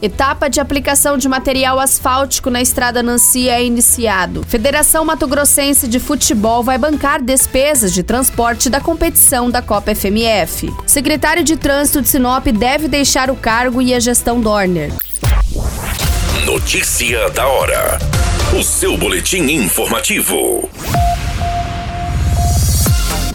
Etapa de aplicação de material asfáltico na estrada Nancy é iniciado. Federação Mato Grossense de Futebol vai bancar despesas de transporte da competição da Copa FMF. Secretário de Trânsito de Sinop deve deixar o cargo e a gestão Dorner. Notícia da hora. O seu boletim informativo.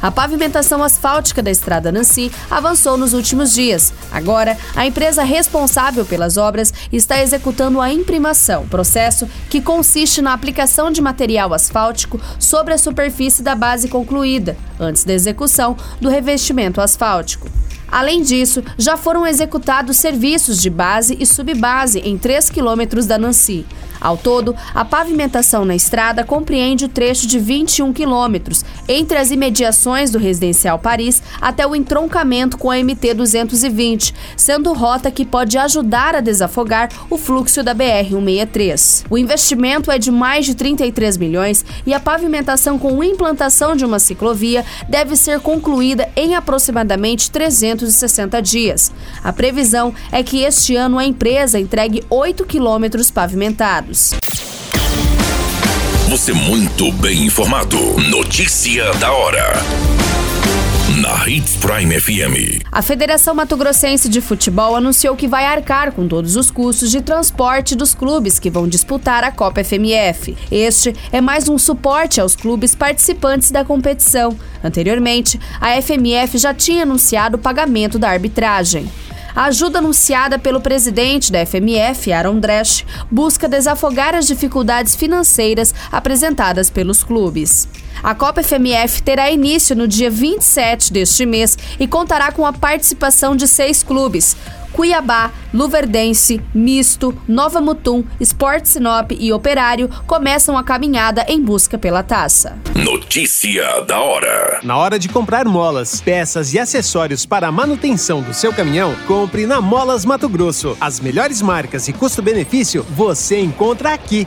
A pavimentação asfáltica da estrada Nancy avançou nos últimos dias. Agora, a empresa responsável pelas obras está executando a imprimação, processo que consiste na aplicação de material asfáltico sobre a superfície da base concluída, antes da execução do revestimento asfáltico. Além disso, já foram executados serviços de base e subbase em 3 quilômetros da Nancy. Ao todo, a pavimentação na estrada compreende o trecho de 21 quilômetros, entre as imediações do Residencial Paris até o entroncamento com a MT-220, sendo rota que pode ajudar a desafogar o fluxo da BR-163. O investimento é de mais de 33 milhões e a pavimentação com implantação de uma ciclovia deve ser concluída em aproximadamente 360 dias. A previsão é que este ano a empresa entregue 8 quilômetros pavimentados. Você muito bem informado. Notícia da hora. Na Hits Prime FM. A Federação Mato Grossense de Futebol anunciou que vai arcar com todos os custos de transporte dos clubes que vão disputar a Copa FMF. Este é mais um suporte aos clubes participantes da competição. Anteriormente, a FMF já tinha anunciado o pagamento da arbitragem. A ajuda anunciada pelo presidente da FMF, Aaron Dresch, busca desafogar as dificuldades financeiras apresentadas pelos clubes. A Copa FMF terá início no dia 27 deste mês e contará com a participação de seis clubes. Cuiabá, Luverdense, Misto, Nova Mutum, Sport Sinop e Operário começam a caminhada em busca pela taça. Notícia da hora. Na hora de comprar molas, peças e acessórios para a manutenção do seu caminhão, compre na Molas Mato Grosso. As melhores marcas e custo-benefício você encontra aqui.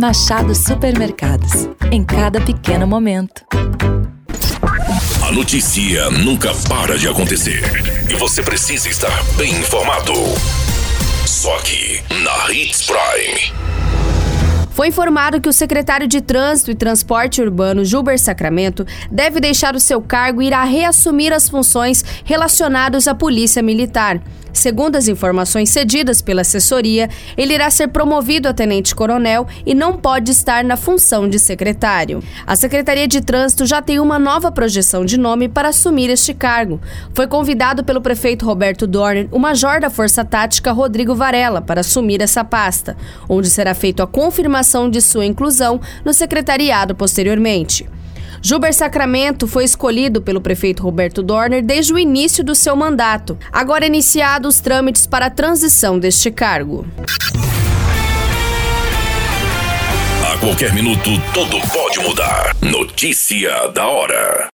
Machado Supermercados. Em cada pequeno momento. A notícia nunca para de acontecer. E você precisa estar bem informado. Só aqui, na Hits Prime. Foi informado que o secretário de Trânsito e Transporte Urbano, Gilber Sacramento, deve deixar o seu cargo e irá reassumir as funções relacionadas à Polícia Militar. Segundo as informações cedidas pela assessoria, ele irá ser promovido a tenente-coronel e não pode estar na função de secretário. A Secretaria de Trânsito já tem uma nova projeção de nome para assumir este cargo. Foi convidado pelo prefeito Roberto Dorner o major da Força Tática Rodrigo Varela para assumir essa pasta, onde será feita a confirmação de sua inclusão no secretariado posteriormente. Gilber Sacramento foi escolhido pelo prefeito Roberto Dorner desde o início do seu mandato. Agora iniciados os trâmites para a transição deste cargo. A qualquer minuto, tudo pode mudar. Notícia da hora.